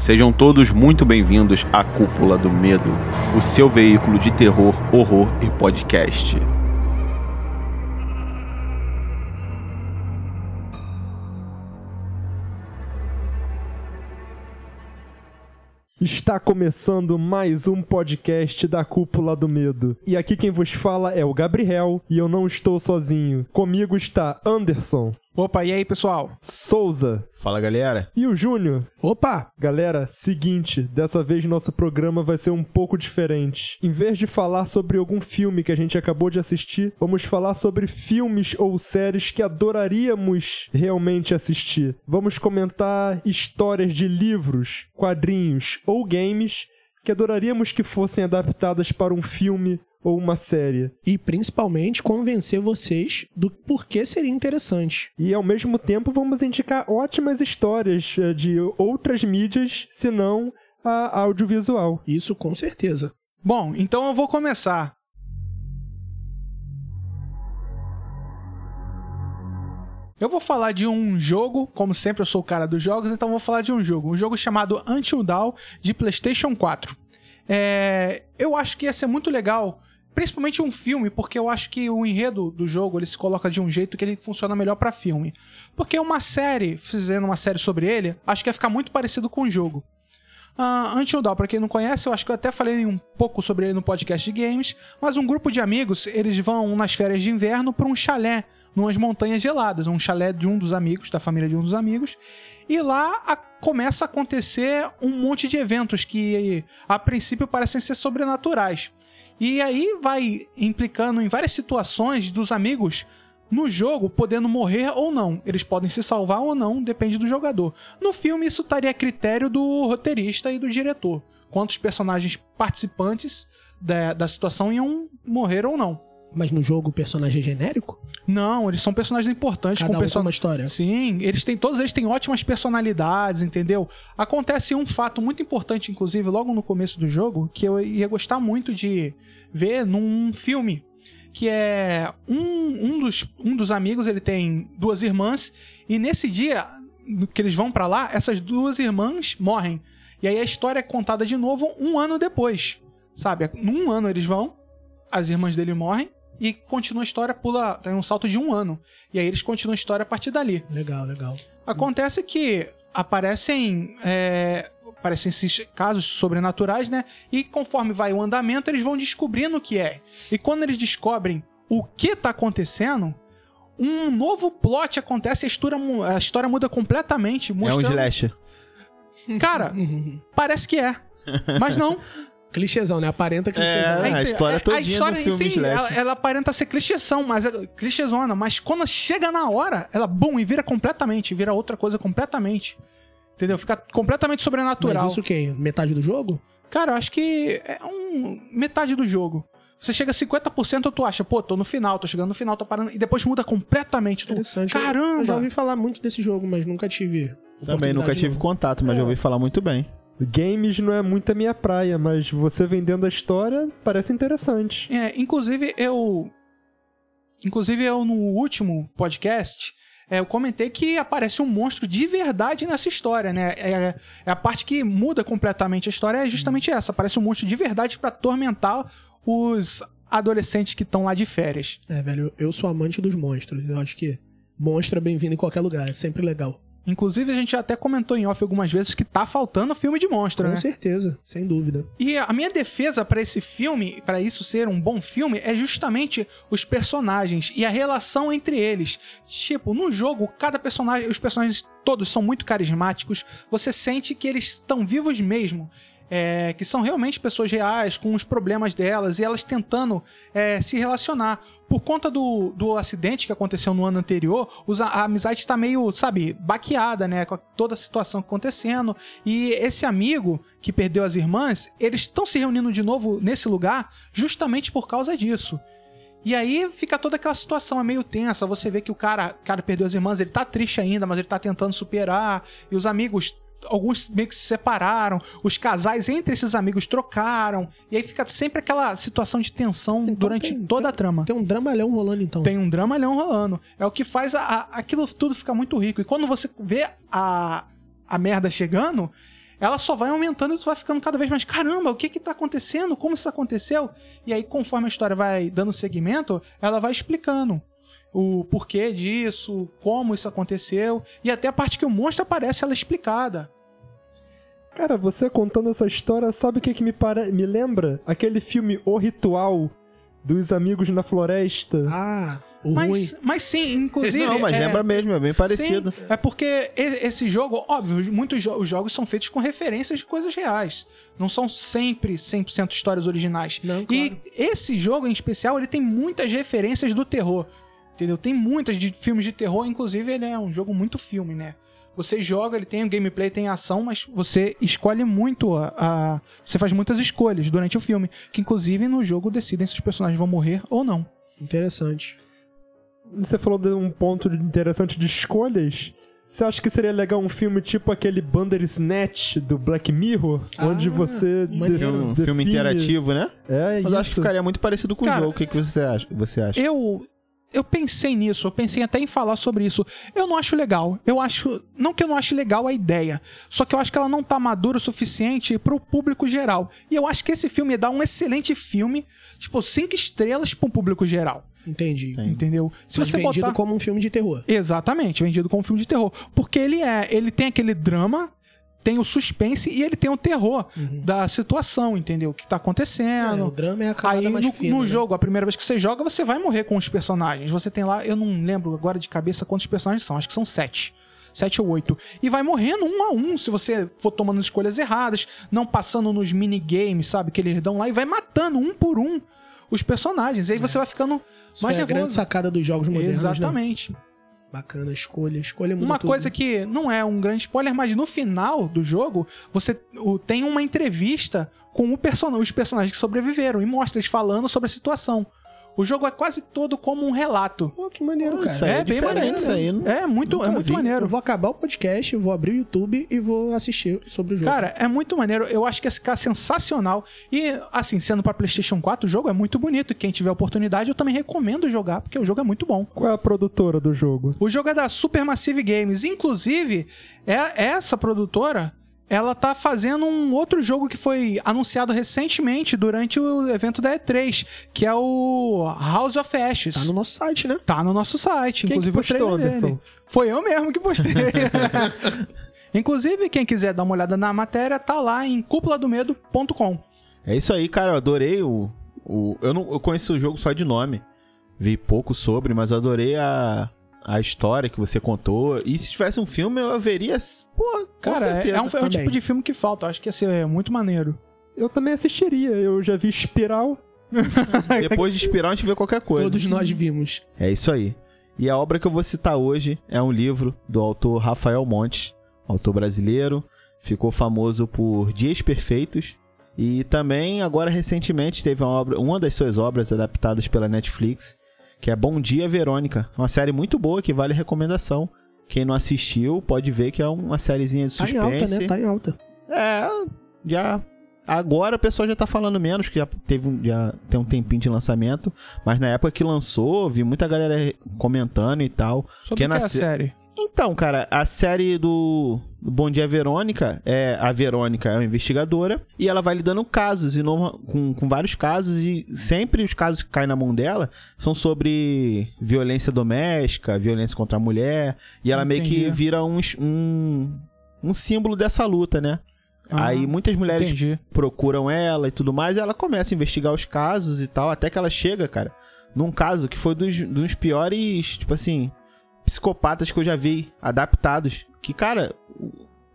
Sejam todos muito bem-vindos à Cúpula do Medo, o seu veículo de terror, horror e podcast. Está começando mais um podcast da Cúpula do Medo. E aqui quem vos fala é o Gabriel e eu não estou sozinho. Comigo está Anderson, Opa, e aí, pessoal? Souza Fala galera! e o Júnior. Opa! Galera, seguinte, dessa vez nosso programa vai ser um pouco diferente. Em vez de falar sobre algum filme que a gente acabou de assistir, vamos falar sobre filmes ou séries que adoraríamos realmente assistir. Vamos comentar histórias de livros, quadrinhos ou games que adoraríamos que fossem adaptadas para um filme ou uma série. E principalmente convencer vocês do porquê seria interessante. E ao mesmo tempo vamos indicar ótimas histórias eh, de outras mídias, se não a audiovisual. Isso com certeza. Bom, então eu vou começar. Eu vou falar de um jogo, como sempre eu sou o cara dos jogos, então eu vou falar de um jogo. Um jogo chamado Until Dawn de PlayStation 4. É, eu acho que ia ser muito legal, principalmente um filme, porque eu acho que o enredo do jogo ele se coloca de um jeito que ele funciona melhor pra filme. Porque uma série, fazendo uma série sobre ele, acho que ia ficar muito parecido com o jogo. Uh, Until Dawn, pra quem não conhece, eu acho que eu até falei um pouco sobre ele no podcast de games, mas um grupo de amigos, eles vão nas férias de inverno pra um chalé, numas montanhas geladas, um chalé de um dos amigos, da família de um dos amigos, e lá a- começa a acontecer um monte de eventos que a princípio parecem ser sobrenaturais. E aí vai implicando em várias situações dos amigos no jogo podendo morrer ou não. Eles podem se salvar ou não, depende do jogador. No filme, isso estaria a critério do roteirista e do diretor. Quantos personagens participantes da, da situação iam morrer ou não. Mas no jogo o personagem é genérico? Não, eles são personagens importantes Cada com um person- uma história. Sim, eles têm todos eles têm ótimas personalidades, entendeu? Acontece um fato muito importante, inclusive, logo no começo do jogo, que eu ia gostar muito de ver num filme. Que é um, um, dos, um dos amigos, ele tem duas irmãs, e nesse dia que eles vão pra lá, essas duas irmãs morrem. E aí a história é contada de novo um ano depois. Sabe? Num ano eles vão, as irmãs dele morrem, e continua a história, pula. Tem um salto de um ano. E aí eles continuam a história a partir dali. Legal, legal. Acontece que aparecem. É, aparecem esses casos sobrenaturais, né? E conforme vai o andamento, eles vão descobrindo o que é. E quando eles descobrem o que tá acontecendo, um novo plot acontece, a história, a história muda completamente. É um Mostrando... slasher. Cara, parece que é. Mas não. Clichêzão, né? Aparenta clichêzão. É, Aí a história a todinha história do em filme si, slasher. ela, ela aparenta ser clichêzão, mas é clichêzona, mas quando chega na hora, ela bum e vira completamente, vira outra coisa completamente. Entendeu? Fica completamente sobrenatural. Mas isso o quê? Metade do jogo? Cara, eu acho que é um metade do jogo. Você chega a 50%, tu acha, pô, tô no final, tô chegando no final, tô parando. E depois muda completamente. Tu, Interessante. Eu já caramba! ouvi falar muito desse jogo, mas nunca tive. Também nunca tive não. contato, mas já ouvi falar muito bem. Games não é muito a minha praia, mas você vendendo a história parece interessante. É, inclusive eu. Inclusive eu no último podcast. é, eu comentei que aparece um monstro de verdade nessa história, né? É, é a parte que muda completamente a história, é justamente essa. Aparece um monstro de verdade pra atormentar os adolescentes que estão lá de férias. É, velho, eu sou amante dos monstros. Eu acho que monstro é bem-vindo em qualquer lugar. É sempre legal. Inclusive, a gente até comentou em off algumas vezes que tá faltando filme de monstro, Com né? certeza, sem dúvida. E a minha defesa pra esse filme, pra isso ser um bom filme, é justamente os personagens e a relação entre eles. Tipo, no jogo, cada personagem, os personagens todos são muito carismáticos. Você sente que eles estão vivos mesmo. É, que são realmente pessoas reais, com os problemas delas, e elas tentando é, se relacionar. Por conta do, do acidente que aconteceu no ano anterior, a amizade está meio, sabe, baqueada, né? Com toda a situação acontecendo. E esse amigo que perdeu as irmãs, eles estão se reunindo de novo nesse lugar justamente por causa disso. E aí fica toda aquela situação, é meio tensa. Você vê que o cara, cara perdeu as irmãs, ele tá triste ainda, mas ele tá tentando superar. E os amigos, alguns meio que se separaram. Os casais entre esses amigos trocaram. E aí fica sempre aquela situação de tensão Então durante tem- toda a trama. Tem um dramalhão rolando então. Tem um dramalhão rolando. É o que faz a- a- aquilo tudo ficar muito rico. E quando você vê a, a merda chegando, ela só vai aumentando e tu vai ficando cada vez mais, caramba, o que que tá acontecendo? Como isso aconteceu? E aí, conforme a história vai dando segmento, ela vai explicando o porquê disso, como isso aconteceu, e até a parte que o monstro aparece, ela é explicada. Cara, você contando essa história, sabe o que, que me, pare... me lembra? Aquele filme O Ritual dos Amigos na Floresta. Ah, o ruim. Mas, mas sim, inclusive. Não, mas é- lembra mesmo, é bem parecido. Sim, é porque e- esse jogo, óbvio, muitos jo- os jogos são feitos com referências de coisas reais. Não são sempre 100% histórias originais. Não, E claro. esse jogo em especial, ele tem muitas referências do terror. Entendeu? Tem muitas de filmes de terror, inclusive ele é um jogo muito filme, né? Você joga, ele tem o gameplay, tem a ação, mas você escolhe muito a, a- Você faz muitas escolhas durante o filme. Que inclusive no jogo decidem se os personagens vão morrer ou não. Interessante. Você falou de um ponto interessante de escolhas. Você acha que seria legal um filme tipo aquele Bandersnatch do Black Mirror? Ah, onde você def- Filme, um filme interativo, né? É, Mas isso. eu acho que ficaria muito parecido com o Cara, jogo. O que, que você acha? Você acha? Eu eu pensei nisso, eu pensei até em falar sobre isso. Eu não acho legal. Eu acho, não que eu não ache legal a ideia, só que eu acho que ela não tá madura o suficiente pro público geral. E eu acho que esse filme dá um excelente filme, tipo, cinco estrelas pro público geral, Entendi. Entendeu? Se Mas você vendido botar como um filme de terror. Exatamente, vendido como filme de terror, porque ele é, ele tem aquele drama, tem o suspense e ele tem o terror Uhum. da situação, entendeu? O que tá É, acontecendo. o drama é a Aí mais no, fina, no né? jogo, a primeira vez que você joga, você vai morrer com os personagens. Você tem lá, eu não lembro agora de cabeça quantos personagens são, acho que são sete. Sete ou oito. E vai morrendo um a um se você for tomando escolhas erradas, não passando nos minigames, sabe? Que eles dão lá e vai matando um por um os personagens. E aí você vai ficando Isso mais foi a grande nervoso. sacada dos jogos modernos, né? Bacana, escolha, escolha muda Uma tudo. coisa que não é um grande spoiler, mas no final do jogo, você tem uma entrevista com o person os personagens que sobreviveram e mostra eles falando sobre a situação. O jogo é quase todo como um relato. Pô, que maneiro, cara. Isso aí é diferente, isso aí. não- É muito, Nunca é muito vi. Eu maneiro. vou acabar o podcast, vou abrir o YouTube e vou assistir sobre o jogo. Cara, é muito maneiro. Eu acho que ia ficar sensacional. E, assim, sendo pra PlayStation 4, o jogo é muito bonito. E quem tiver oportunidade, eu também recomendo jogar, porque o jogo é muito bom. Qual é a produtora do jogo? O jogo é da Supermassive Games. Inclusive, é essa produtora, ela tá fazendo um outro jogo que foi anunciado recentemente durante o evento da E3, que é o House of Ashes. tá no nosso site, né? Tá no nosso site, Quem inclusive que postou, dele. Anderson? Foi eu mesmo que postei. inclusive, quem quiser dar uma olhada na matéria, tá lá em cúpuladomedo.com. É isso aí, cara. Eu adorei o. o eu, não, eu conheço o jogo só de nome. Vi pouco sobre, mas eu adorei a, a história que você contou. E se tivesse um filme, eu veria. Pô, com Cara, é, certeza. é um, é o também. tipo de filme que falta. Eu acho que ia ser muito maneiro. Eu também assistiria. Eu já vi Espiral. Depois de Espiral, a gente vê qualquer coisa. Todos nós vimos. É isso aí. E a obra que eu vou citar hoje é um livro do autor Rafael Montes, autor brasileiro, ficou famoso por Dias Perfeitos e também agora recentemente teve uma, obra, uma das suas obras adaptadas pela Netflix, que é Bom Dia Verônica, uma série muito boa que vale recomendação. Quem não assistiu pode ver que é uma sériezinha de Tá em suspense. alta, né? Tá em alta. É, já. Agora o pessoal já tá falando menos, que já teve um, já tem um tempinho de lançamento. Mas na época que lançou, vi muita galera comentando e tal. Sobre Que que é a nasce- série? Então, cara, a série do, Bom Dia Verônica é a Verônica é uma investigadora e ela vai lidando casos e com, com vários casos e sempre os casos que caem na mão dela são sobre violência doméstica, violência contra a mulher e ela meio que Entendi. vira um, um, um símbolo dessa luta, né? Ah, Aí muitas mulheres Entendi. procuram ela e tudo mais, e ela começa a investigar os casos e tal, até que ela chega, cara, num caso que foi dos, dos piores, tipo assim, psicopatas que eu já vi adaptados. Que, cara,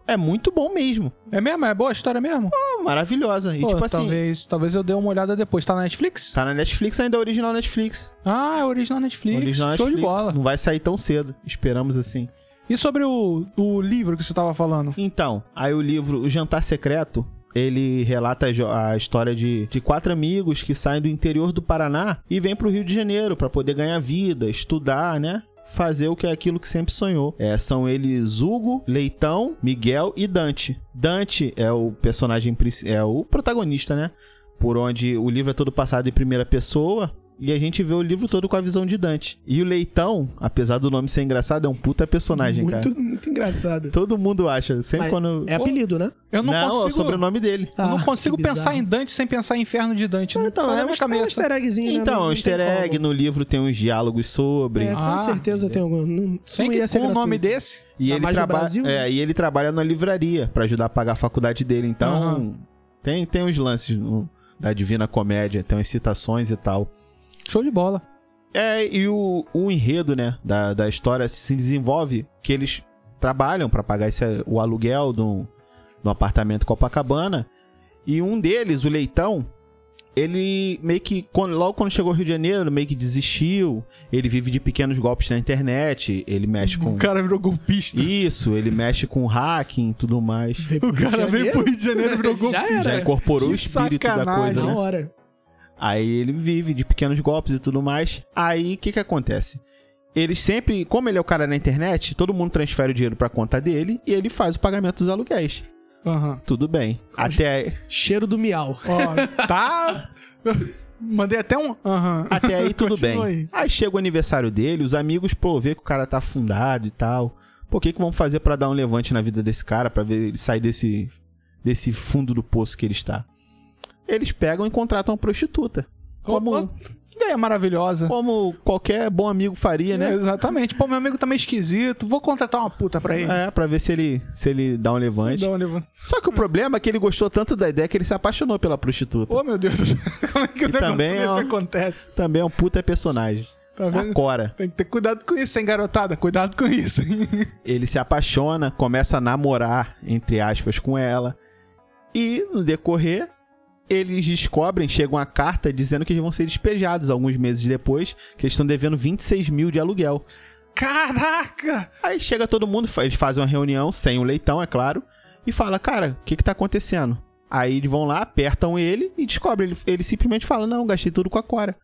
é muito bom mesmo. É mesmo? É boa a história mesmo? Pô, maravilhosa. E, Pô, tipo assim, talvez, talvez eu dê uma olhada depois. Tá na Netflix? tá na Netflix ainda, é original Netflix. Ah, é original Netflix. Original Show Netflix. de bola. Não vai sair tão cedo. Esperamos assim. E sobre o, o livro que você tava falando? Então, aí o livro O Jantar Secreto, ele relata a história de, de quatro amigos que saem do interior do Paraná e vêm pro Rio de Janeiro para poder ganhar vida, estudar, né? Fazer o que é aquilo que sempre sonhou. É, são eles Hugo, Leitão, Miguel e Dante. Dante é o personagem, é o protagonista, né? Por onde o livro é todo passado em primeira pessoa. E a gente vê o livro todo com a visão de Dante. E o Leitão, apesar do nome ser engraçado, é um puta personagem, muito, cara. muito engraçado. Todo mundo acha. Sempre Mas quando. É apelido, né? Eu não, Não, é o consigo. sobrenome dele. eu não Ah, consigo pensar em Dante sem pensar em Inferno de Dante. Não, Então, é na um minha easter- um cabeça. easter eggzinho, né? Então, Não- é um não easter egg. como. No livro tem uns diálogos sobre. É, com Ah, certeza tem algum. Não, Tem não que, com o nome desse? E ele, traba Brasil, é, né? e ele trabalha na livraria pra ajudar a pagar a faculdade dele. Então, Aham. tem, tem uns lances no- da Divina Comédia, tem umas citações e tal. Show de bola. É, e o, o enredo, né, da, da história se desenvolve que eles trabalham pra pagar esse, o aluguel do, do apartamento Copacabana. E um deles, o Leitão, ele meio que, quando- logo quando chegou ao Rio de Janeiro, meio que desistiu. Ele vive de pequenos golpes na internet, ele mexe com... O cara virou golpista. Isso, ele mexe com hacking e tudo mais. O cara veio pro Rio de Janeiro e virou Já golpista. era. Já incorporou o Que espírito da coisa, Na né? hora. Aí ele vive de pequenos golpes e tudo mais. Aí o que que acontece? Eles sempre, como ele é o cara na internet, todo mundo transfere o dinheiro pra conta dele e ele faz o pagamento dos aluguéis. Aham. Tudo bem. Até, Cheiro do miau. Tá... Mandei até um... Aham. até aí tudo bem. Aí. Aí. chega o aniversário dele, os amigos, pô, vê que o cara tá afundado e tal. Pô, o que que vamos fazer pra dar um levante na vida desse cara, pra ver ele sair desse, desse fundo do poço que ele está? Eles pegam e contratam uma prostituta. Como, Que ideia maravilhosa. como qualquer bom amigo faria, né? É, exatamente. Pô, meu amigo tá meio esquisito. Vou contratar uma puta pra ele. É, pra ver se ele, se ele dá um levante. Dá um levante. Só que o problema é que ele gostou tanto da ideia que ele se apaixonou pela prostituta. Ô, meu Deus do céu. Como é que o negócio também é uma- acontece? Também é um puta personagem. Tá vendo? Tem que ter cuidado com isso, hein, garotada? Cuidado com isso? Ele se apaixona, começa a namorar, entre aspas, com ela. E, no decorrer, eles descobrem, chega uma carta dizendo que eles vão ser despejados alguns meses depois, que eles estão devendo 26 mil de aluguel. Caraca! Aí chega todo mundo, eles fazem uma reunião, sem o leitão, é claro, e fala, cara, o que que tá acontecendo? Aí eles vão lá, apertam ele e descobrem. Ele, ele simplesmente fala, não, gastei tudo com a Cora.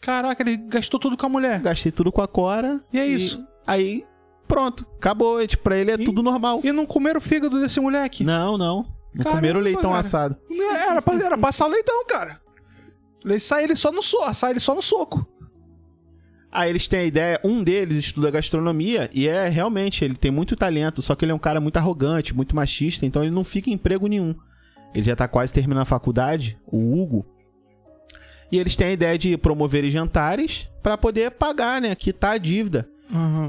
Caraca, ele gastou tudo com a mulher. Gastei tudo com a Cora. E é isso. Aí, pronto, acabou. E, tipo, pra ele é E- tudo normal. E não comeram o fígado desse moleque? Não, não. Não Caramba, comeram o leitão cara. assado. Era, pra, era passar o leitão, cara. Ele sai ele só no soco, sai ele só no soco. Aí eles têm a ideia, um deles estuda gastronomia e é realmente, ele tem muito talento, só que ele é um cara muito arrogante, muito machista, então ele não fica em emprego nenhum. Ele já tá quase terminando a faculdade, o Hugo. E eles têm a ideia de promover jantares pra poder pagar, né, quitar a dívida.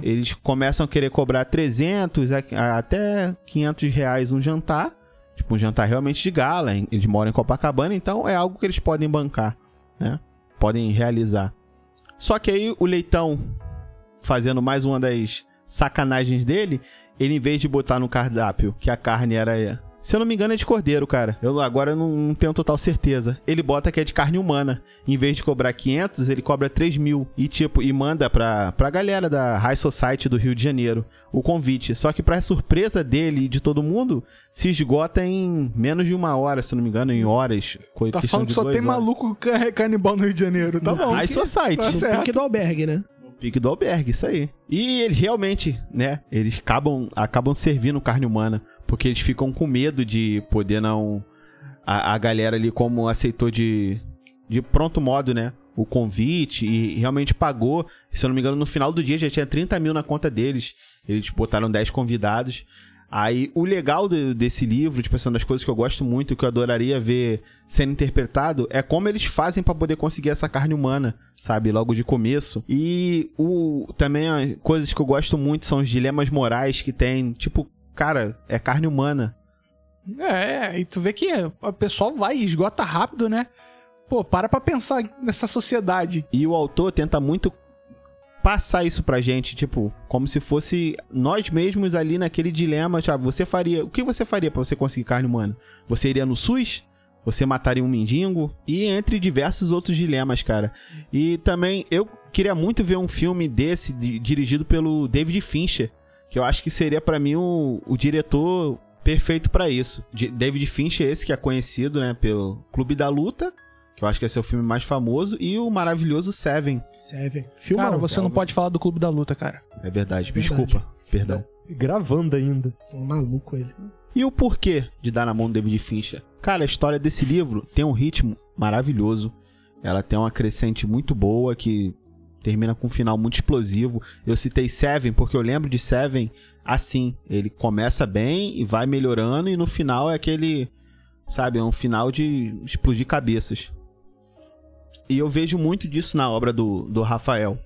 Eles começam a querer cobrar 300 a- a- até 500 reais um jantar. Um jantar realmente de gala. Eles moram em Copacabana, então é algo que eles podem bancar, né? Podem realizar. Só que aí o Leitão, fazendo mais uma das sacanagens dele, ele em vez de botar no cardápio que a carne era... Se eu não me engano é de cordeiro, cara. Eu agora não, não tenho total certeza. Ele bota que é de carne humana. Em vez de cobrar 500, ele cobra 3 mil. E tipo, e manda pra, pra galera da High Society do Rio de Janeiro o convite. Só que pra surpresa dele e de todo mundo, se esgota em menos de uma hora, se eu não me engano, em horas. Tá falando de que só tem horas. maluco ca- canibal no Rio de Janeiro. Tá bom. High Society. Tá No certo. pique do albergue, né? Pique do albergue, isso aí. E eles realmente, né? Eles acabam, acabam servindo carne humana. Porque eles ficam com medo de poder não. A, a galera ali, como aceitou de, de pronto modo, né? O convite e realmente pagou. Se eu não me engano, no final do dia já tinha 30 mil na conta deles. Eles botaram 10 convidados. Aí, o legal do- desse livro, tipo, assim, das coisas que eu gosto muito, que eu adoraria ver sendo interpretado, é como eles fazem pra poder conseguir essa carne humana, sabe? Logo de começo. E o também coisas que eu gosto muito são os dilemas morais que tem. Tipo, cara, é carne humana. É, e tu vê que o pessoal vai e esgota rápido, né? Pô, para pra pensar nessa sociedade. E o autor tenta muito passar isso pra gente, tipo, como se fosse nós mesmos ali naquele dilema, sabe? Você faria, o que você faria pra você conseguir carne humana? Você iria no SUS? Você mataria um mendigo? E entre diversos outros dilemas, cara. E também eu queria muito ver um filme desse di- dirigido pelo David Fincher, que eu acho que seria pra mim o, o diretor perfeito pra isso. David Fincher esse que é conhecido, né, pelo Clube da Luta, que eu acho que esse é o filme mais famoso, e o maravilhoso Seven. Serve. Filma. cara, você não pode falar do Clube da Luta, cara. É verdade, É desculpa, perdão. Gravando ainda. Um maluco ele. E o porquê de dar na mão do David Fincher? Cara, a história desse livro tem um ritmo maravilhoso. Ela tem uma crescente muito boa que termina com um final muito explosivo. Eu citei Seven porque eu lembro de Seven assim. Ele começa bem e vai melhorando, e no final é aquele. Sabe, é um final de explodir cabeças. E eu vejo muito disso na obra do, do Rafael.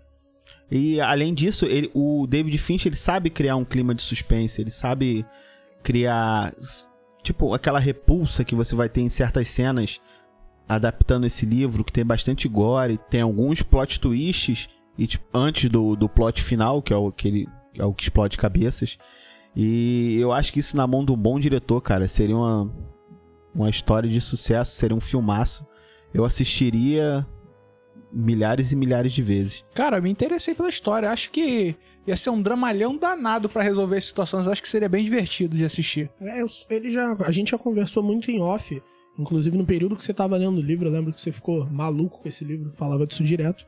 E além disso, ele, o David Finch ele sabe criar um clima de suspense, ele sabe criar tipo aquela repulsa que você vai ter em certas cenas adaptando esse livro, que tem bastante gore, tem alguns plot twists e tipo, antes do, do plot final, que é o que ele é o que explode cabeças. E eu acho que isso na mão de um bom diretor, cara, seria uma, uma história de sucesso, seria um filmaço. Eu assistiria milhares e milhares de vezes. Cara, me interessei pela história. Acho que ia ser um dramalhão danado para resolver as situações. Acho que seria bem divertido de assistir. É, eu- ele já, a gente já conversou muito em off, inclusive no período que você tava lendo o livro, eu lembro que você ficou maluco com esse livro, falava disso direto.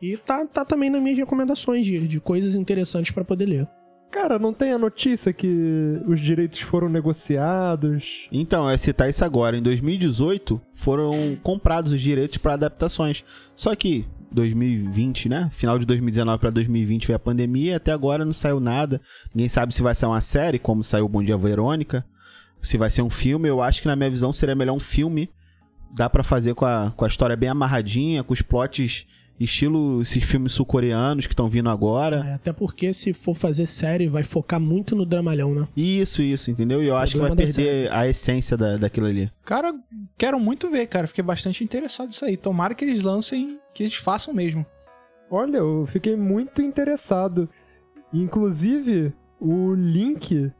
E tá, tá também nas minhas recomendações de, de coisas interessantes pra poder ler. Cara, não tem a notícia que os direitos foram negociados? Então, ia citar isso agora. Em 2018, foram comprados os direitos para adaptações. Só que 2020, né? Final de 2019 para 2020 foi a pandemia, até agora não saiu nada. Ninguém sabe se vai ser uma série, como saiu Bom Dia Verônica, se vai ser um filme. Eu acho que na minha visão seria melhor um filme. Dá pra fazer com a, com a história bem amarradinha, com os plots estilo esses filmes sul-coreanos que estão vindo agora. É, até porque se for fazer série, vai focar muito no dramalhão, né? Isso, isso, entendeu? E eu acho que vai perder a essência da, daquilo ali. Cara, quero muito ver, cara. Fiquei bastante interessado nisso aí. Tomara que eles lancem, que eles façam mesmo. Olha, eu fiquei muito interessado. Inclusive, o link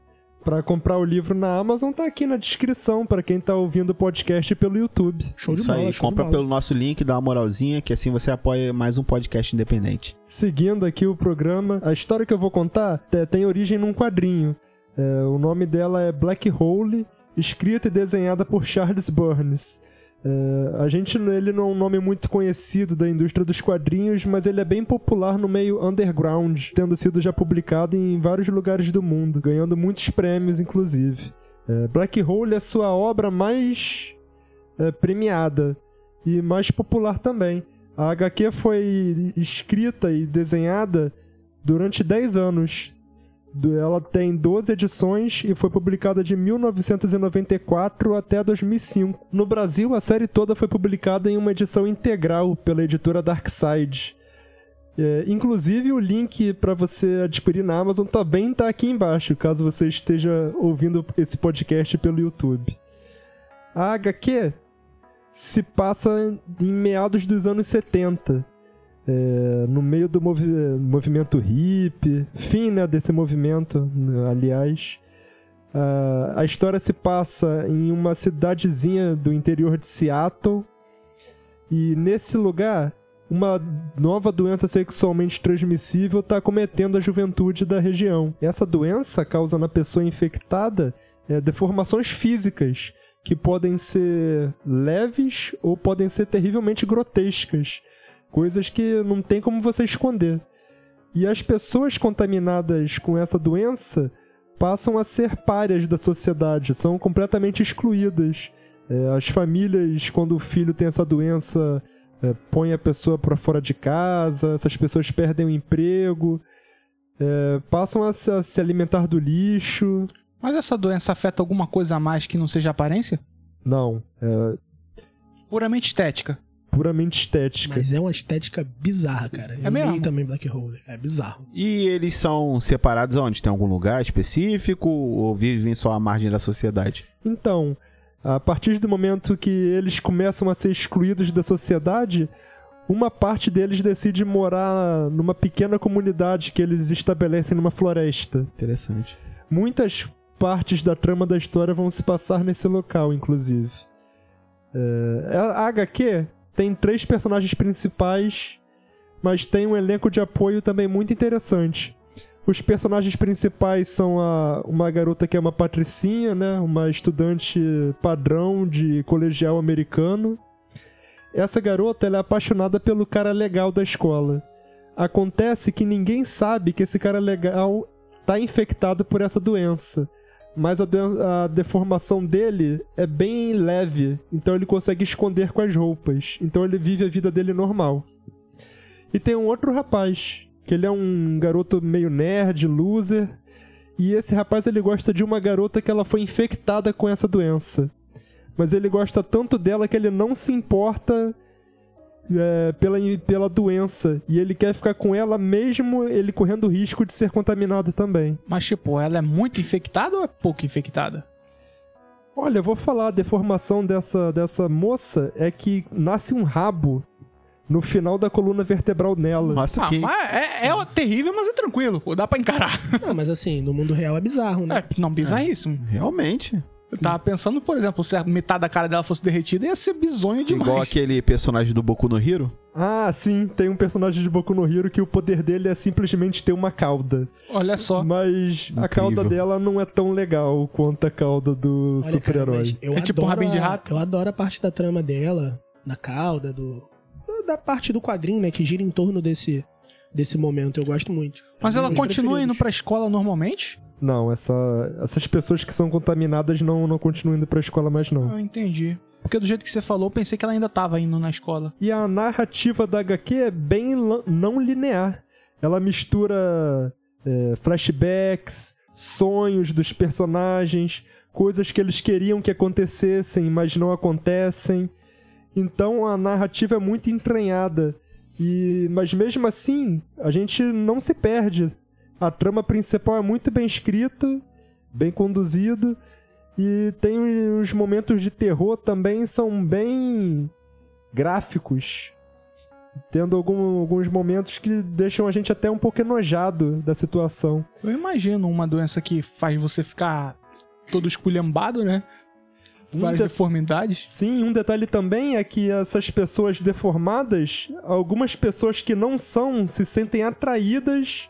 pra comprar o livro na Amazon tá aqui na descrição pra quem tá ouvindo o podcast pelo YouTube. Show de Isso bola, aí, show de compra bola. pelo nosso link, dá uma moralzinha, que assim você apoia mais um podcast independente. Seguindo aqui o programa, a história que eu vou contar te- tem origem num quadrinho. É, o nome dela é Black Hole, escrita e desenhada por Charles Burns. É, a gente, ele não é um nome muito conhecido da indústria dos quadrinhos, mas ele é bem popular no meio underground, tendo sido já publicado em vários lugares do mundo, ganhando muitos prêmios, inclusive. É, Black Hole é sua obra mais é, premiada e mais popular também. A HQ foi escrita e desenhada durante 10 anos. Ela tem 12 edições e foi publicada de 1994 até 2005. No Brasil, a série toda foi publicada em uma edição integral pela editora Darkside. É, inclusive, o link para você adquirir na Amazon também tá aqui embaixo, caso você esteja ouvindo esse podcast pelo YouTube. A HQ se passa em meados dos anos 70. É, no meio do movi- movimento hippie, fim né, desse movimento, aliás. Ah, a história se passa em uma cidadezinha do interior de Seattle. E nesse lugar, uma nova doença sexualmente transmissível está cometendo a juventude da região. Essa doença causa na pessoa infectada é, deformações físicas que podem ser leves ou podem ser terrivelmente grotescas. Coisas que não tem como você esconder. E as pessoas contaminadas com essa doença passam a ser párias da sociedade, são completamente excluídas. É, as famílias, quando o filho tem essa doença, é, põe a pessoa para fora de casa, essas pessoas perdem o emprego, é, passam a se, a se alimentar do lixo. Mas essa doença afeta alguma coisa a mais que não seja aparência? Não, é Puramente estética. Puramente estética. Mas é uma estética bizarra, cara. Eu É mesmo? li também Black Hole. É bizarro. E eles são separados onde? Tem algum lugar específico ou vivem só à margem da sociedade? Então, a partir do momento que eles começam a ser excluídos da sociedade, uma parte deles decide morar numa pequena comunidade que eles estabelecem numa floresta. Interessante. Muitas partes da trama da história vão se passar nesse local, inclusive. É, a HQ tem três personagens principais, mas tem um elenco de apoio também muito interessante. Os personagens principais são a- uma garota que é uma patricinha, né? Uma estudante padrão de colegial americano. Essa garota é apaixonada pelo cara legal da escola. Acontece que ninguém sabe que esse cara legal tá infectado por essa doença. Mas a, doen- a deformação dele é bem leve, então ele consegue esconder com as roupas. Então ele vive a vida dele normal. E tem um outro rapaz, que ele é um garoto meio nerd, loser, e esse rapaz ele gosta de uma garota que ela foi infectada com essa doença. Mas ele gosta tanto dela que ele não se importa é, pela, pela doença. E ele quer ficar com ela mesmo ele correndo o risco de ser contaminado também. Mas, tipo, ela é muito infectada ou é pouco infectada? Olha, eu vou falar, a deformação dessa, dessa moça é que nasce um rabo no final da coluna vertebral nela. Nossa, Ah, que. mas é, é terrível, mas é tranquilo. Dá pra encarar. Não, mas assim, no mundo real é bizarro, né? É, não, bizarríssimo. Realmente. Eu tava pensando, por exemplo, se a metade da cara dela fosse derretida, ia ser bizonho demais. Igual aquele personagem do Boku no Hero. Ah, sim, tem um personagem de Boku no Hero que o poder dele é simplesmente ter uma cauda. Olha só. Mas a Incrível. cauda dela não é tão legal quanto a cauda do super-herói. É tipo um adoro rabinho de a- rato. Eu adoro a parte da trama dela, da cauda, do. da parte do quadrinho, né? Que gira em torno desse, desse momento. Eu gosto muito. Mas É um ela continua indo pra escola normalmente? Não, essa, essas pessoas que são contaminadas não, não continuam indo pra escola mais, não. Ah, entendi. Porque do jeito que você falou, eu pensei que ela ainda tava indo na escola. E a narrativa da HQ é bem não linear. Ela mistura é, flashbacks, sonhos dos personagens, coisas que eles queriam que acontecessem, mas não acontecem. Então a narrativa é muito entranhada. E, mas mesmo assim, a gente não se perde. A trama principal é muito bem escrita, bem conduzido. E tem os momentos de terror também são bem gráficos. Tendo algum- alguns momentos que deixam a gente até um pouco enojado da situação. Eu imagino uma doença que faz você ficar todo esculhambado, né? Um Várias de- deformidades. Sim, um detalhe também é que essas pessoas deformadas, algumas pessoas que não são, se sentem atraídas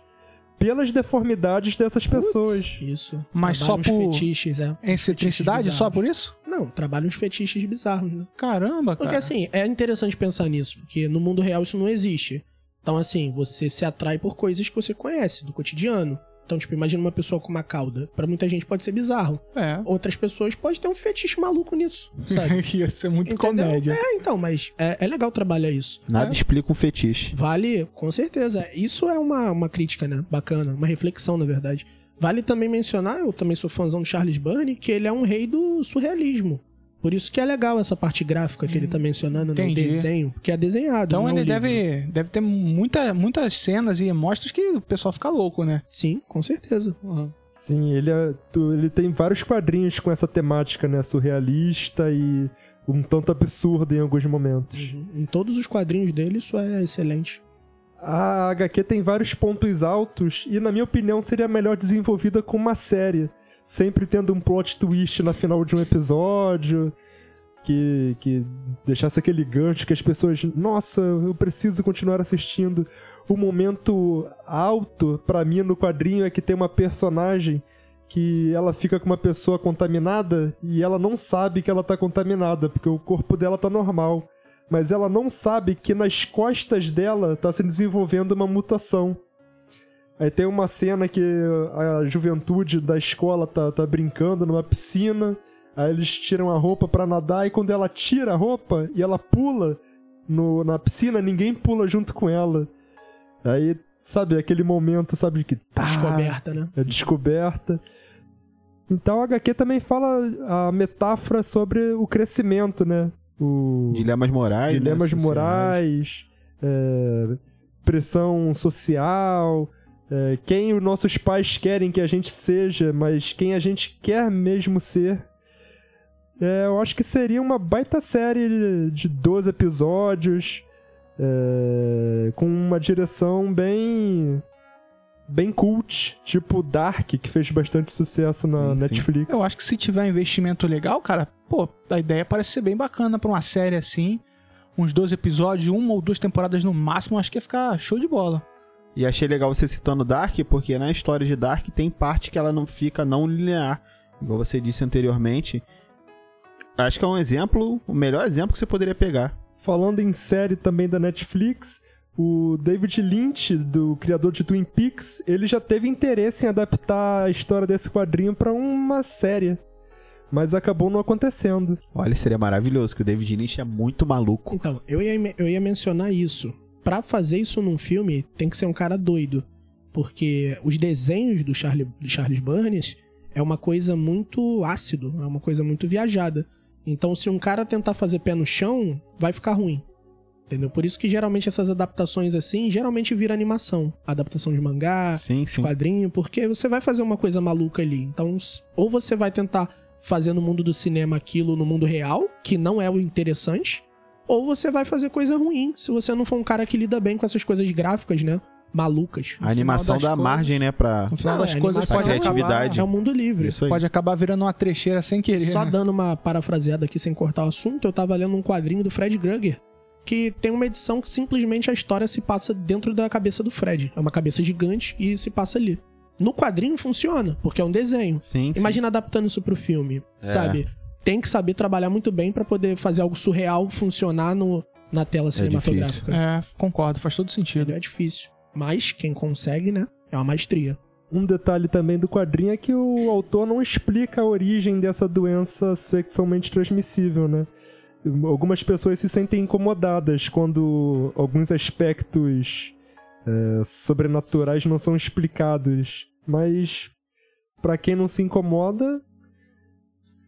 pelas deformidades dessas pessoas. Isso. Mas só por fetiches, é. Excentricidade só por isso? Não, trabalham uns fetiches bizarros, né? Caramba, cara. Porque assim, é interessante pensar nisso, porque no mundo real isso não existe. Então, assim, você se atrai por coisas que você conhece do cotidiano. Então, tipo, imagina uma pessoa com uma cauda. Pra muita gente pode ser bizarro. É. Outras pessoas podem ter um fetiche maluco nisso, sabe? Ia ser muito Entendeu? comédia. É, então, mas é, é legal trabalhar isso. Nada É. explica um fetiche. Vale, com certeza. Isso é uma, uma crítica, né? Bacana, uma reflexão, na verdade. Vale também mencionar, eu também sou fãzão do Charles Burney, que ele é um rei do surrealismo. Por isso que é legal essa parte gráfica que ele tá mencionando, né? O entendi. desenho, porque é desenhado. Então não é ele um deve, deve ter muita, muitas cenas e mostras que o pessoal fica louco, né? Sim, com certeza. Sim, ele, é- ele tem vários quadrinhos com essa temática, né? Surrealista e um tanto absurda em alguns momentos. Uhum. Em todos os quadrinhos dele, isso é excelente. A HQ tem vários pontos altos e, na minha opinião, seria melhor desenvolvida com uma série. Sempre tendo um plot twist na final de um episódio. Que, que deixasse aquele gancho que as pessoas. Nossa, eu preciso continuar assistindo. O momento alto pra mim no quadrinho é que tem uma personagem que ela fica com uma pessoa contaminada e ela não sabe que ela tá contaminada, porque o corpo dela tá normal mas ela não sabe que nas costas dela tá se desenvolvendo uma mutação. Aí tem uma cena que a juventude da escola tá, tá brincando numa piscina, aí eles tiram a roupa pra nadar e quando ela tira a roupa e ela pula no, na piscina, ninguém pula junto com ela. Aí, sabe, aquele momento, sabe, de que tá, Descoberta, né? é descoberta. Então a HQ também fala a metáfora sobre o crescimento, né? O Dilemas morais. né, dilemas sociais. morais, é, pressão social, é, quem os nossos pais querem que a gente seja, mas quem a gente quer mesmo ser. É, eu acho que seria uma baita série de 12 episódios, é, com uma direção bem. bem cult, tipo Dark, que fez bastante sucesso na Sim, sim. Netflix. Eu acho que se tiver um investimento legal, cara, pô, a ideia parece ser bem bacana pra uma série assim. Uns 12 episódios, uma ou duas temporadas no máximo, acho que ia ficar show de bola. E achei legal você citando Dark, porque na história de Dark tem parte que ela não fica não linear. Igual você disse anteriormente. Acho que é um exemplo, o melhor exemplo que você poderia pegar. Falando em série também da Netflix, O David Lynch, do criador de Twin Peaks, ele já teve interesse em adaptar a história desse quadrinho pra uma série. Mas acabou não acontecendo. Olha, seria maravilhoso, que o David Lynch é muito maluco. Então, eu ia, eu ia mencionar isso. Pra fazer isso num filme, tem que ser um cara doido. Porque os desenhos do, Charlie, do Charles Burns é uma coisa muito ácido, é uma coisa muito viajada. Então, se um cara tentar fazer pé no chão, vai ficar ruim. Entendeu? Por isso que geralmente essas adaptações assim, geralmente vira animação. Adaptação de mangá, Sim, sim. quadrinho, porque você vai fazer uma coisa maluca ali. Então, ou você vai tentar fazer no mundo do cinema aquilo no mundo real, que não é o interessante, ou você vai fazer coisa ruim, se você não for um cara que lida bem com essas coisas gráficas, né? Malucas. A animação dá coisas- margem, né, pra... No final Não, das é coisas pode pra acabar, criatividade. É o mundo livre. Isso aí. pode acabar virando uma trecheira sem querer. Só né? dando uma parafraseada aqui sem cortar o assunto, eu tava lendo um quadrinho do Fred Grugger, que tem uma edição que simplesmente a história se passa dentro da cabeça do Fred. É uma cabeça gigante e se passa ali. No quadrinho funciona, porque é um desenho. Sim, sim. Imagina adaptando isso pro filme, É. sabe? Tem que saber trabalhar muito bem pra poder fazer algo surreal funcionar no, na tela cinematográfica. É, concordo, faz todo sentido. É difícil. Mas quem consegue, né? É uma maestria. Um detalhe também do quadrinho é que o autor não explica a origem dessa doença sexualmente transmissível, né? Algumas pessoas se sentem incomodadas quando alguns aspectos é, sobrenaturais não são explicados. Mas, pra quem não se incomoda,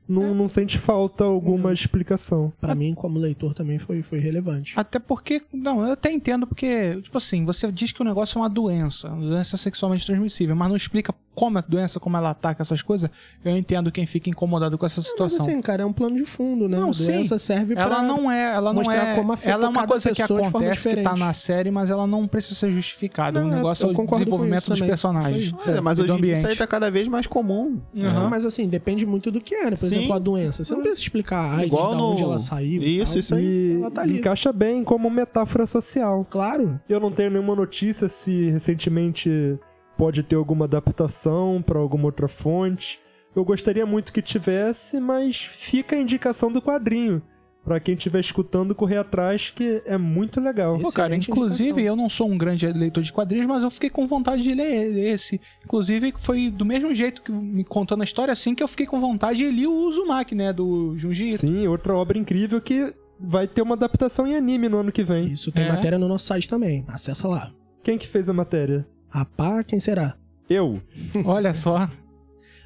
não, não sente falta alguma explicação. Pra mim, como leitor, também foi, foi relevante. Até porque, não, eu até entendo porque, tipo assim, você diz que o negócio é uma doença, uma doença sexualmente transmissível, mas não explica como é a doença, como ela ataca essas coisas. Eu entendo quem fica incomodado com essa Mas situação. assim, cara, é um plano de fundo, né? Não, a doença serve pra... ela não é, ela não é, como ela é uma coisa que acontece que tá na série, mas ela não precisa ser justificada. Não, o é, negócio é o desenvolvimento dos também. personagens. Aí. É, mas hoje dia isso aí ambiente. tá cada vez mais comum. Aham. Mas assim, depende muito do que é, né? Por Sim. exemplo, a doença. Você não precisa explicar a AIDS, Igual no- onde ela saiu. e Isso, tal. isso aí. Ela tá ali. encaixa bem como metáfora social. Claro. Eu não tenho nenhuma notícia se recentemente pode ter alguma adaptação para alguma outra fonte. Eu gostaria muito que tivesse, mas fica a indicação do quadrinho. Pra quem estiver escutando, correr atrás, que é muito legal. Pô, cara, inclusive indicação. eu não sou um grande leitor de quadrinhos, mas eu fiquei com vontade de ler esse. Inclusive foi do mesmo jeito que me contando a história assim que eu fiquei com vontade e li o Uzumaki, né, do Junji Ito. Sim, outra obra incrível que vai ter uma adaptação em anime no ano que vem. Isso tem É. matéria no nosso site também. Acessa lá. Quem que fez a matéria? Rapá, quem será? Eu. Olha só.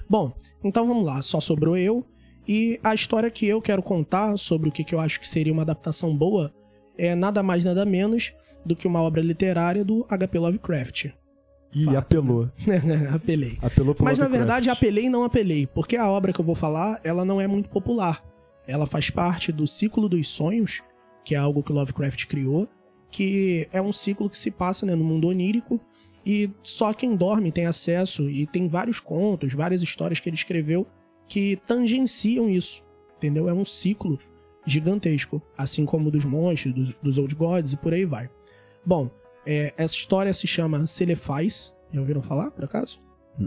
Bom, então vamos lá. Só sobrou eu. E a história que eu quero contar sobre o que, que eu acho que seria uma adaptação boa é nada mais nada menos do que uma obra literária do H.P. Lovecraft. Ih, Fato, apelou. Apelei. Apelou pro Mas na Lovecraft. verdade apelei e não apelei, porque a obra que eu vou falar, ela não é muito popular. Ela faz parte do ciclo dos sonhos, que é algo que o Lovecraft criou, que é um ciclo que se passa né, no mundo onírico e só quem dorme tem acesso e tem vários contos, várias histórias que ele escreveu que tangenciam isso, entendeu? É um ciclo gigantesco, assim como o dos monstros, dos, dos Old Gods e por aí vai. Bom, é, essa história se chama Celefais, já ouviram falar, por acaso?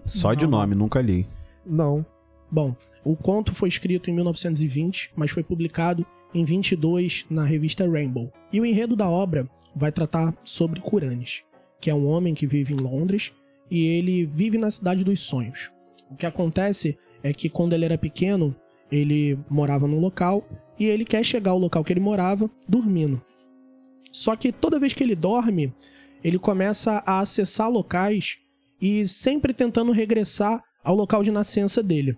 Só de Não, nome, nunca li. Não. Bom, o conto foi escrito em 1920, mas foi publicado em 22 na revista Rainbow. E o enredo da obra vai tratar sobre Curanes, que é um homem que vive em Londres e ele vive na cidade dos sonhos. O que acontece é que quando ele era pequeno, ele morava num local e ele quer chegar ao local que ele morava dormindo. Só que toda vez que ele dorme, ele começa a acessar locais e sempre tentando regressar ao local de nascença dele.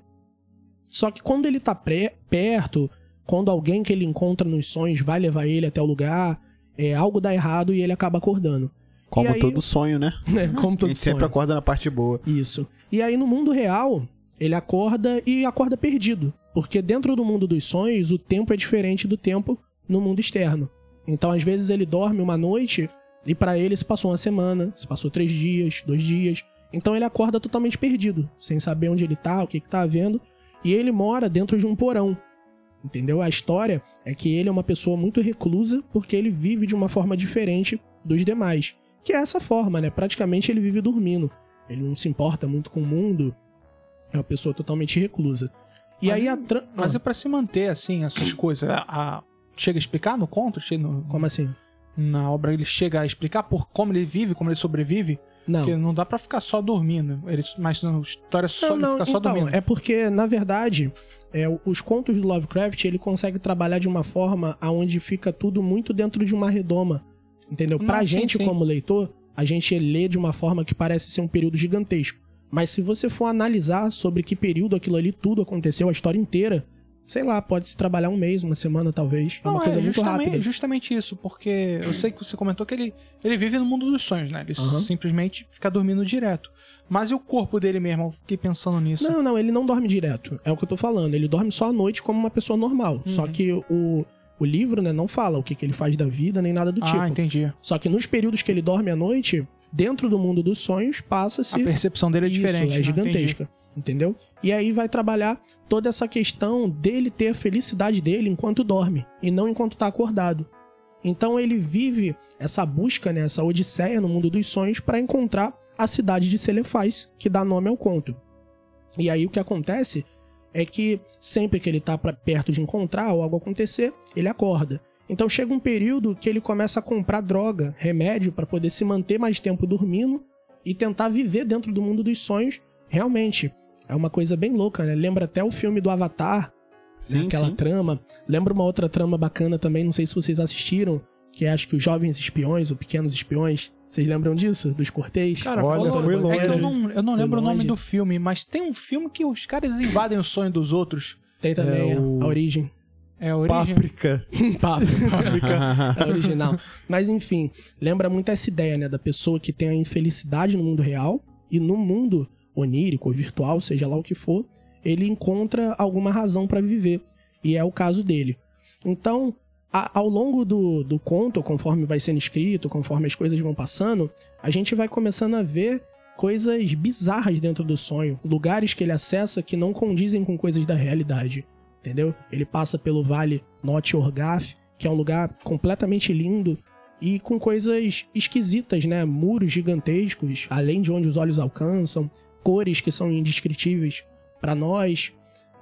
Só que quando ele tá pré- perto, quando alguém que ele encontra nos sonhos vai levar ele até o lugar, é, algo dá errado e ele acaba acordando. Como E aí- todo sonho, né? Né? Como todo sempre sonho. acorda na parte boa. Isso. E aí no mundo real, ele acorda e acorda perdido. Porque dentro do mundo dos sonhos, o tempo é diferente do tempo no mundo externo. Então, às vezes, ele dorme uma noite e pra ele se passou uma semana, se passou três dias, dois dias. Então ele acorda totalmente perdido, sem saber onde ele tá, o que, que tá havendo. E ele mora dentro de um porão. Entendeu? A história é que ele é uma pessoa muito reclusa porque ele vive de uma forma diferente dos demais. Que é essa forma, né? Praticamente ele vive dormindo. Ele não se importa muito com o mundo. É uma pessoa totalmente reclusa. E Mas aí e- a. Tra... Mas Ah, é pra se manter, assim, essas coisas. A, a- chega a explicar no conto? Chega no- Como assim? na obra ele chega a explicar por como ele vive, como ele sobrevive? Não. Porque não dá pra ficar só dormindo. Ele, mas na história só Não, não, fica só então, dormindo. é porque, na verdade, é, os contos do Lovecraft, ele consegue trabalhar de uma forma aonde fica tudo muito dentro de uma redoma, entendeu? Não, pra sim, gente, sim. como leitor, a gente lê de uma forma que parece ser um período gigantesco. Mas se você for analisar sobre que período aquilo ali tudo aconteceu, a história inteira, sei lá, pode se trabalhar um mês, uma semana talvez. É uma Não, coisa é muito justamente, rápida. justamente isso, porque eu sei que você comentou que ele, ele vive no mundo dos sonhos, né? Ele Aham. simplesmente fica dormindo direto. Mas e o corpo dele mesmo? Eu fiquei pensando nisso. Não, não, ele não dorme direto. É o que eu tô falando. Ele dorme só à noite como uma pessoa normal. Só Uhum. que o, o livro, né, não fala o que, que ele faz da vida, nem nada do tipo. ah, entendi. Só que nos períodos que ele dorme à noite, dentro do mundo dos sonhos, passa-se. A percepção dele é Isso, diferente. é né? gigantesca. Entendeu? E aí vai trabalhar toda essa questão dele ter a felicidade dele enquanto dorme e não enquanto tá acordado. Então ele vive essa busca, né, essa odisseia no mundo dos sonhos para encontrar a cidade de Celefais, que dá nome ao conto. E aí o que acontece é que sempre que ele tá pra, perto de encontrar ou algo acontecer, ele acorda. Então chega um período que ele começa a comprar droga, remédio para poder se manter mais tempo dormindo e tentar viver dentro do mundo dos sonhos. Realmente é uma coisa bem louca, né? Lembra até o filme do Avatar, né? aquela sim. trama. Lembra uma outra trama bacana também, não sei se vocês assistiram, que é acho que os jovens espiões ou pequenos espiões. Vocês lembram disso? Dos Cortês? Cara, Olha, falou- foi É que eu longe. não, eu não lembro o nome longe. do filme, mas tem um filme que os caras invadem o sonho dos outros. Tem também É a- o- a origem. É a origem. Páprica. Papo. é original. Mas enfim, lembra muito essa ideia, né? Da pessoa que tem a infelicidade no mundo real e no mundo onírico ou virtual, seja lá o que for, ele encontra alguma razão pra viver. E é o caso dele. Então, a- ao longo do, do conto, conforme vai sendo escrito, conforme as coisas vão passando, a gente vai começando a ver coisas bizarras dentro do sonho, lugares que ele acessa que não condizem com coisas da realidade entendeu? Ele passa pelo Vale Not Orgaf, que é um lugar completamente lindo e com coisas esquisitas, né? Muros gigantescos, além de onde os olhos alcançam, cores que são indescritíveis para nós,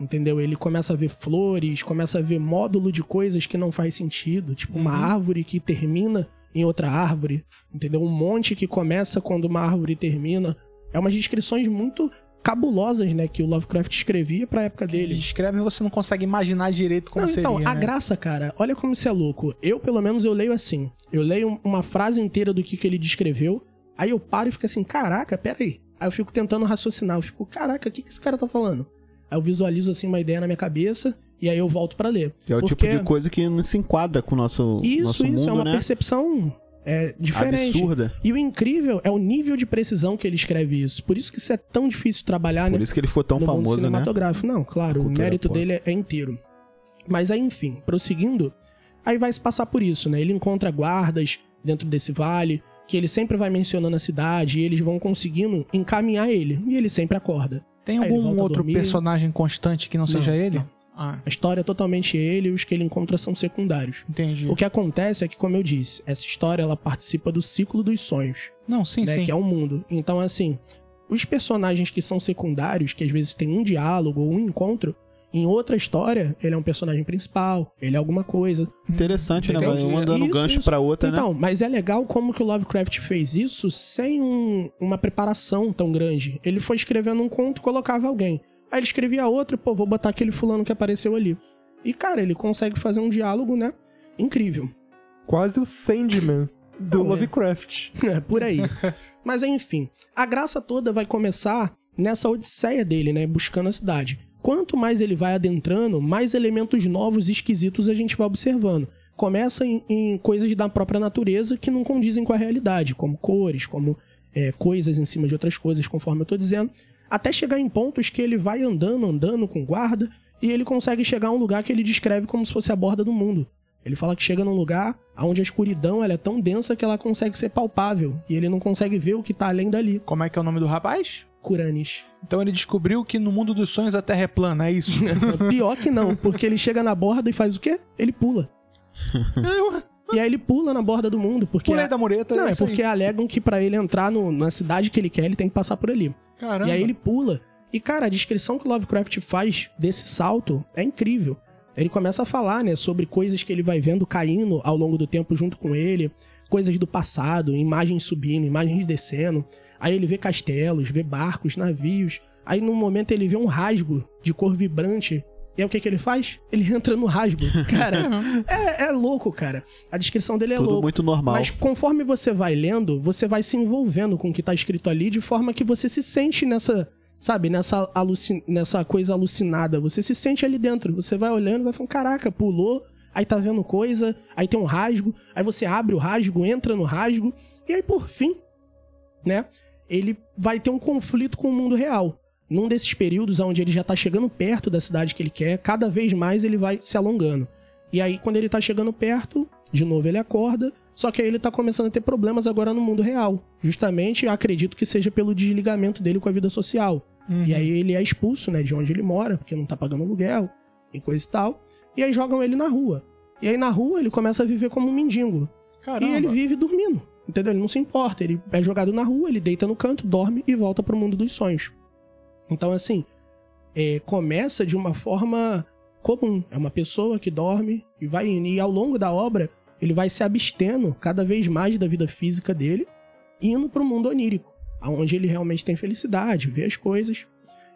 entendeu? Ele começa a ver flores, começa a ver módulo de coisas que não faz sentido, tipo uma árvore que termina em outra árvore, entendeu? Um monte que começa quando uma árvore termina. É umas descrições muito cabulosas, né, que o Lovecraft escrevia pra época Ele dele. escreve e você não consegue imaginar direito como Não, seria. então, a né? graça, cara, olha como isso é louco. Eu, pelo menos, eu leio assim. Eu leio uma frase inteira do que, que ele descreveu, aí eu paro e fico assim, caraca, peraí. Aí eu fico tentando raciocinar, eu fico, caraca, o que, que esse cara tá falando? Aí eu visualizo, assim, uma ideia na minha cabeça, e aí eu volto pra ler. Que é o tipo Porque de coisa que não se enquadra com o nosso, Isso, nosso isso, mundo, é uma né? percepção é, diferente. Absurda. E o incrível é o nível de precisão que ele escreve isso. Por isso que isso é tão difícil trabalhar, né? Por isso que ele ficou tão no mundo famoso, né? cinematográfico. Não, claro, o cultura mérito pop. dele é, é inteiro. Mas aí, enfim, prosseguindo, aí vai se passar por isso, né? Ele encontra guardas dentro desse vale, que ele sempre vai mencionando a cidade, e eles vão conseguindo encaminhar ele, e ele sempre acorda. Tem algum outro personagem constante que não, seja ele? não. Ah, A história é totalmente ele, e os que ele encontra são secundários. entendi. O que acontece é que, como eu disse, essa história ela participa do ciclo dos sonhos, Não, sim, né? sim. Que é um mundo. Então, assim, os personagens que são secundários, que às vezes tem um diálogo ou um encontro, em outra história, ele é um personagem principal, ele é alguma coisa. Interessante, né? Vai Entendi. um mandando Isso, gancho pra outra, né? Então, mas é legal como que o Lovecraft fez isso sem um- uma preparação tão grande. Ele foi escrevendo um conto, colocava alguém. Aí ele escrevia outro, pô, vou botar aquele fulano que apareceu ali. E, cara, ele consegue fazer um diálogo, né? Incrível. Quase o Sandman do Não, é. Lovecraft. É, por aí. Mas enfim, a graça toda vai começar nessa odisseia dele, né? Buscando a cidade. Quanto mais ele vai adentrando, mais elementos novos e esquisitos a gente vai observando. Começa em, em coisas da própria natureza que não condizem com a realidade, como cores, como é, coisas em cima de outras coisas, conforme eu tô dizendo. Até chegar em pontos que ele vai andando, andando com guarda, e ele consegue chegar a um lugar que ele descreve como se fosse a borda do mundo. Ele fala que chega num lugar onde a escuridão é tão densa que ela consegue ser palpável. E ele não consegue ver o que tá além dali. Como é que é o nome do rapaz? Curanes. Então ele descobriu que no mundo dos sonhos a Terra é plana, é isso? Pior que não, porque ele chega na borda e faz o quê? Ele pula. E aí ele pula na borda do mundo, porque... Pulei da mureta. Não, é aí. porque alegam que pra ele entrar no- na cidade que ele quer, ele tem que passar por ali. Caramba. E aí ele pula. E, cara, a descrição que o Lovecraft faz desse salto é incrível. ele começa a falar, né, sobre coisas que ele vai vendo caindo ao longo do tempo junto com ele, coisas do passado, imagens subindo, imagens descendo. Aí ele vê castelos, vê barcos, navios. Aí num momento ele vê um rasgo de cor vibrante. E aí o que, que ele faz? Ele entra no rasgo. Cara, é, é louco, cara. A descrição dele é Tudo louco. muito normal. Mas conforme você vai lendo, você vai se envolvendo com o que tá escrito ali de forma que você se sente nessa, sabe, nessa, alucin... nessa coisa alucinada. Você se sente ali dentro. Você vai olhando e vai falando, caraca, pulou, aí tá vendo coisa, aí tem um rasgo, aí você abre o rasgo, entra no rasgo, e aí por fim, né, ele vai ter um conflito com o mundo real. Num desses períodos onde ele já tá chegando perto da cidade que ele quer, cada vez mais ele vai se alongando. E aí, quando ele tá chegando perto, de novo ele acorda, só que aí ele tá começando a ter problemas agora no mundo real. Justamente, acredito que seja pelo desligamento dele com a vida social. E aí ele é expulso, né, de onde ele mora, porque não tá pagando aluguel e coisa e tal. E aí jogam ele na rua. E aí na rua ele começa a viver como um mendigo. Caramba. E ele vive dormindo. Entendeu? Ele não se importa. Ele é jogado na rua, ele deita no canto, dorme e volta pro mundo dos sonhos. Então, assim, é, começa de uma forma comum. É uma pessoa que dorme e vai indo. E ao longo da obra, ele vai se abstendo cada vez mais da vida física dele, indo pro mundo onírico, onde ele realmente tem felicidade, vê as coisas.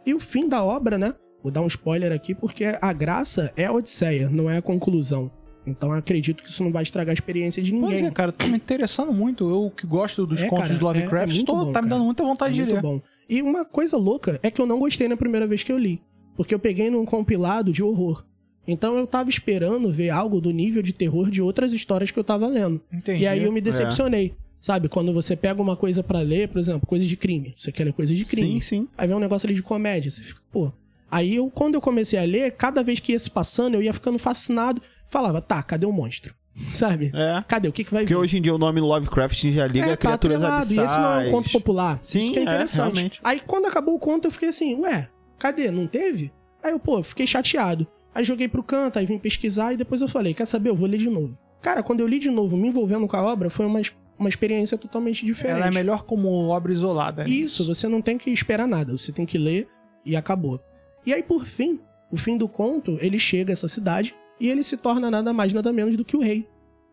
E o fim da obra, né? Vou dar um spoiler aqui, porque a graça é a Odisseia, não é a conclusão. Então eu acredito que isso não vai estragar a experiência de ninguém. Pois é, cara, tá me interessando muito. Eu que gosto dos É, contos cara, do Lovecraft, é- é tô- bom, tá me dando cara. muita vontade É de ler. bom. E uma coisa louca é que eu não gostei na primeira vez que eu li. Porque eu peguei num compilado de horror. Então eu tava esperando ver algo do nível de terror de outras histórias que eu tava lendo. Entendi. E aí eu me decepcionei. Sabe, quando você pega uma coisa pra ler, por exemplo, coisa de crime. Você quer ler coisa de crime. Sim, sim. Aí vem um negócio ali de comédia. Você fica, pô. Aí eu, quando eu comecei a ler, cada vez que ia se passando, eu ia ficando fascinado. Falava, tá, cadê o monstro? Sabe? É. Cadê? O que, que vai Porque vir? hoje em dia o nome Lovecraft já liga É, a criaturas tá atrelado, abissais. E esse não é um conto popular. Sim, Isso que é é, interessante. realmente. Aí quando acabou o conto, eu fiquei assim, ué, cadê? Não teve? Aí eu, pô, fiquei chateado. Aí joguei pro canto, aí vim pesquisar e depois eu falei, quer saber? Eu vou ler de novo. Cara, quando eu li de novo, me envolvendo com a obra, foi uma, uma experiência totalmente diferente. Ela é melhor como obra isolada. né? Isso, você não tem que esperar nada, você tem que ler e acabou. E aí, por fim, o fim do conto, ele chega a essa cidade e ele se torna nada mais, nada menos do que o rei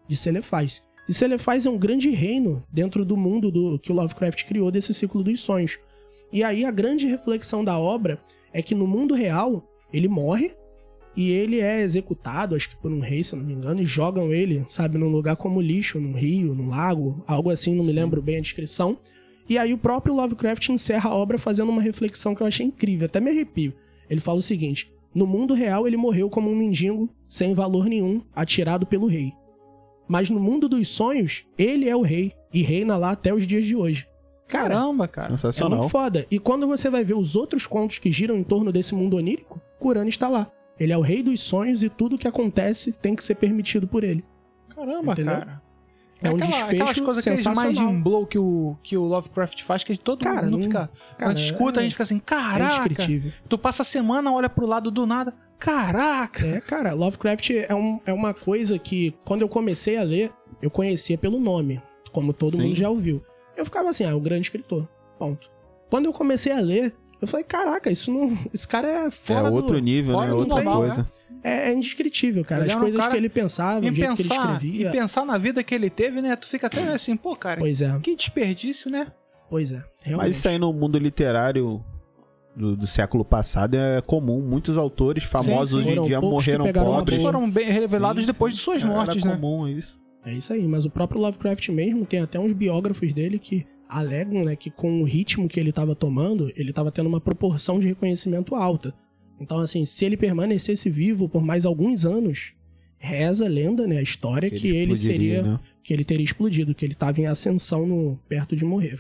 de Celefaz. E Celefaz é um grande reino dentro do mundo do que o Lovecraft criou desse ciclo dos sonhos. E aí a grande reflexão da obra é que no mundo real ele morre e ele é executado, acho que por um rei, se eu não me engano, e jogam ele, sabe, num lugar como lixo, num rio, num lago, algo assim, não me lembro bem a descrição. E aí o próprio Lovecraft encerra a obra fazendo uma reflexão que eu achei incrível, até me arrepio. Ele fala o seguinte: no mundo real ele morreu como um mendigo, sem valor nenhum, atirado pelo rei. Mas no mundo dos sonhos, ele é o rei e reina lá até os dias de hoje. Cara, Caramba, cara. é Sensacional. muito foda. E quando você vai ver os outros contos que giram em torno desse mundo onírico, Kurani está lá. Ele é o rei dos sonhos e tudo que acontece tem que ser permitido por ele. Caramba, Entendeu? cara. É um aquela- desfecho aquelas coisas, aqueles sensacional. mind blow que o, que o Lovecraft faz, que todo Cara, mundo não- fica. cara, quando a gente escuta, é- a gente fica assim, É caraca! indescritível. tu passa a semana, olha pro lado do nada, caraca! É, cara, Lovecraft é, um- é uma coisa que, quando eu comecei a ler, eu conhecia pelo nome, como todo Sim. mundo já ouviu. Eu ficava assim, ah, é um grande escritor. Ponto. Quando eu comecei a ler, eu falei, caraca, isso não. Esse cara é É fora outro do. nível, fora né? do Outra normal, coisa. É, é indescritível, cara. Ele As era um coisas cara- que ele pensava, o jeito que ele pensar, escrevia. em pensar na vida que ele teve, né? Tu fica até assim, pô, cara, Pois é, que desperdício, né? pois é. Realmente. Mas isso aí no mundo literário do, do século passado é comum. Muitos autores famosos sim. hoje em dia morreram pobres. Foram bem revelados Sim, depois sim. de suas Era mortes, né? comum isso. É isso aí, mas o próprio Lovecraft mesmo tem até uns biógrafos dele que alegam, né, que com o ritmo que ele tava tomando, ele tava tendo uma proporção de reconhecimento alta. Então, assim, se ele permanecesse vivo por mais alguns anos, reza a lenda, né, a história que, ele explodiria, seria, né? que ele teria explodido, que ele tava em ascensão no perto de morrer.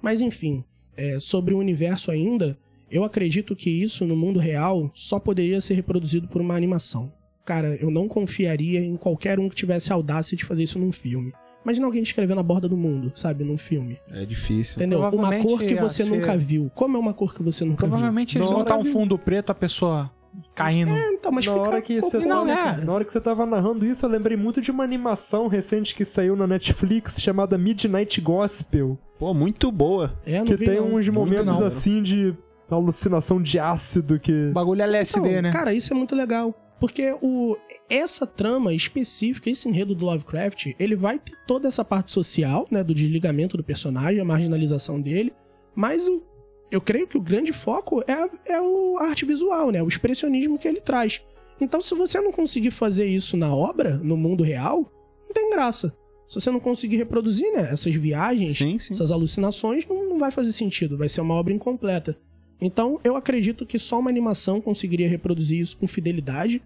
Mas enfim, é, sobre o universo ainda, eu acredito que isso no mundo real só poderia ser reproduzido por uma animação. Cara, eu não confiaria em qualquer um que tivesse audácia de fazer isso num filme. Imagina alguém escrevendo a borda do mundo, sabe, num filme. É difícil. Entendeu? Uma Provavelmente cor que você ser- nunca viu. Como é uma cor que você nunca Provavelmente eles Na vão hora botar um fundo preto, a pessoa caindo. viu? É, então, mas na fica hora que você tava, né, na hora que você tava narrando isso, eu lembrei muito de uma animação recente que saiu na Netflix chamada Midnight Gospel, Pô, muito boa. É, não que vi, tem não. uns momentos não. assim de alucinação de ácido que O bagulho é LSD, Então, né? Cara, isso é muito legal. Porque o, essa trama específica, esse enredo do Lovecraft, ele vai ter toda essa parte social, né? Do desligamento do personagem, a marginalização dele. Mas o, eu creio que o grande foco é, a- é o a arte visual, né? O expressionismo que ele traz. Então, se você não conseguir fazer isso na obra, no mundo real, não tem graça. Se você não conseguir reproduzir, né? Essas viagens, Sim, sim. essas alucinações, não, não vai fazer sentido. Vai ser uma obra incompleta. Então, eu acredito que só uma animação conseguiria reproduzir isso com fidelidade,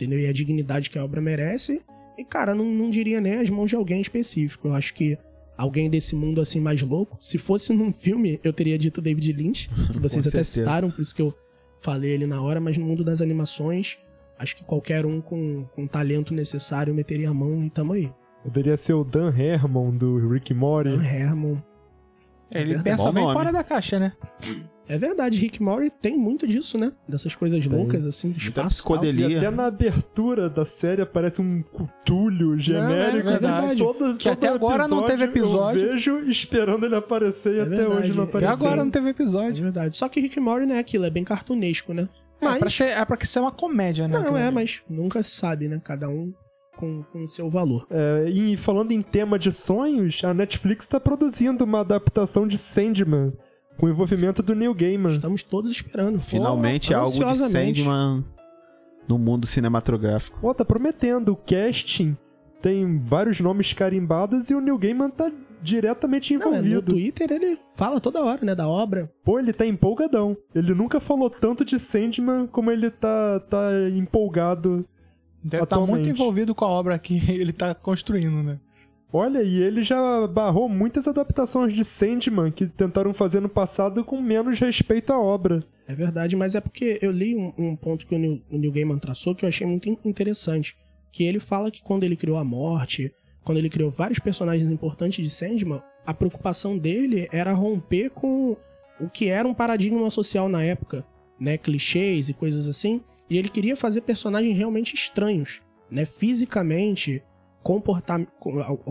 entendeu? E a dignidade que a obra merece. E, cara, não, não diria nem as mãos de alguém específico. Eu acho que alguém desse mundo assim mais louco, se fosse num filme, eu teria dito David Lynch, que vocês até citaram, por isso que eu falei ele na hora, mas no mundo das animações, acho que qualquer um com, com o talento necessário meteria a mão e tamo aí. Poderia ser o Dan Herman do Rick Morty. Dan Herman. Ele Verdade. pensa bem nome. fora da caixa, né? É verdade, Rick Mori tem muito disso, né? Dessas coisas Tem. loucas, assim, do Muita espaço. e psicodelia. E até na abertura da série aparece um cutulho genérico. é verdade. Todo, Que até todo agora não teve episódio. Eu vejo esperando ele aparecer e É até verdade. hoje não apareceu. agora não teve É episódio. verdade. Só que Rick Mori não é aquilo, é bem cartunesco, né? É, Mas. pra ser, é pra que ser uma comédia, né? não, é, ali. mas nunca se sabe, né? Cada um com o seu valor. É, e falando em tema de sonhos, a Netflix tá produzindo uma adaptação de Sandman com o envolvimento do Neil Gaiman. Estamos todos esperando. Finalmente algo de. Sandman no mundo cinematográfico. Pô, tá prometendo. O casting tem vários nomes carimbados e o Neil Gaiman tá diretamente Não, é, no envolvido. Twitter ele fala toda hora, né? Da obra. Pô, ele tá empolgadão. Ele nunca falou tanto de Sandman como ele tá, tá empolgado. Deve estar muito atualmente. envolvido com a obra que ele tá construindo, né? Olha, e ele já barrou muitas adaptações de Sandman que tentaram fazer no passado com menos respeito à obra. É verdade, mas é porque eu li um, um ponto que o Neil, o Neil Gaiman traçou que eu achei muito in- interessante. Que ele fala que quando ele criou a morte, quando ele criou vários personagens importantes de Sandman, a preocupação dele era romper com o que era um paradigma social na época, né? Clichês e coisas assim. E ele queria fazer personagens realmente estranhos, né? Fisicamente, comporta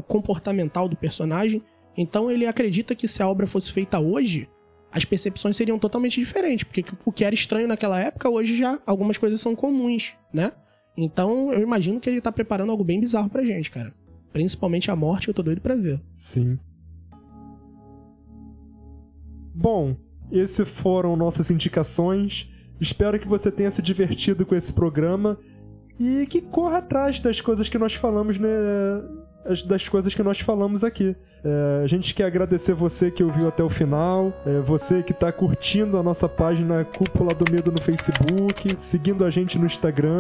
comportamental do personagem. Então ele acredita que se a obra fosse feita hoje, as percepções seriam totalmente diferentes, porque o que era estranho naquela época, hoje já algumas coisas são comuns, né? Então eu imagino que ele tá preparando algo bem bizarro pra gente, cara. Principalmente a morte, eu tô doido pra ver. Sim. Bom, esses foram nossas indicações. Espero que você tenha se divertido com esse programa e que corra atrás das coisas que nós falamos, né? as- Das coisas que nós falamos aqui. É, a gente quer agradecer você que ouviu até o final, é, você que tá curtindo a nossa página Cúpula do Medo no Facebook, seguindo a gente no Instagram,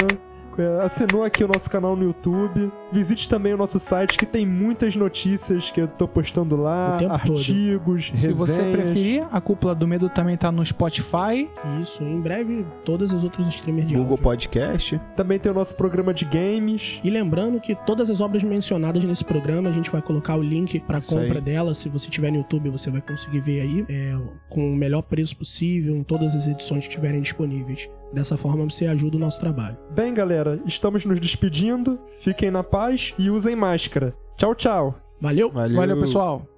assinou aqui o nosso canal no YouTube. Visite também o nosso site que tem muitas notícias que eu tô postando lá, O tempo todo. artigos, Se resenhas. você preferir, a Cúpula do Medo também tá no Spotify. Isso, em breve, todas as outras streamers de Google áudio. Podcast. Também tem o nosso programa de games. E lembrando que todas as obras mencionadas nesse programa, a gente vai colocar o link pra Isso compra aí. dela. Se você tiver no YouTube, você vai conseguir ver aí, é, com o melhor preço possível, em todas as edições que estiverem disponíveis. Dessa forma, você ajuda o nosso trabalho. Bem, galera, estamos nos despedindo. Fiquem na paz e usem máscara. Tchau, tchau. Valeu! Valeu, Valeu pessoal.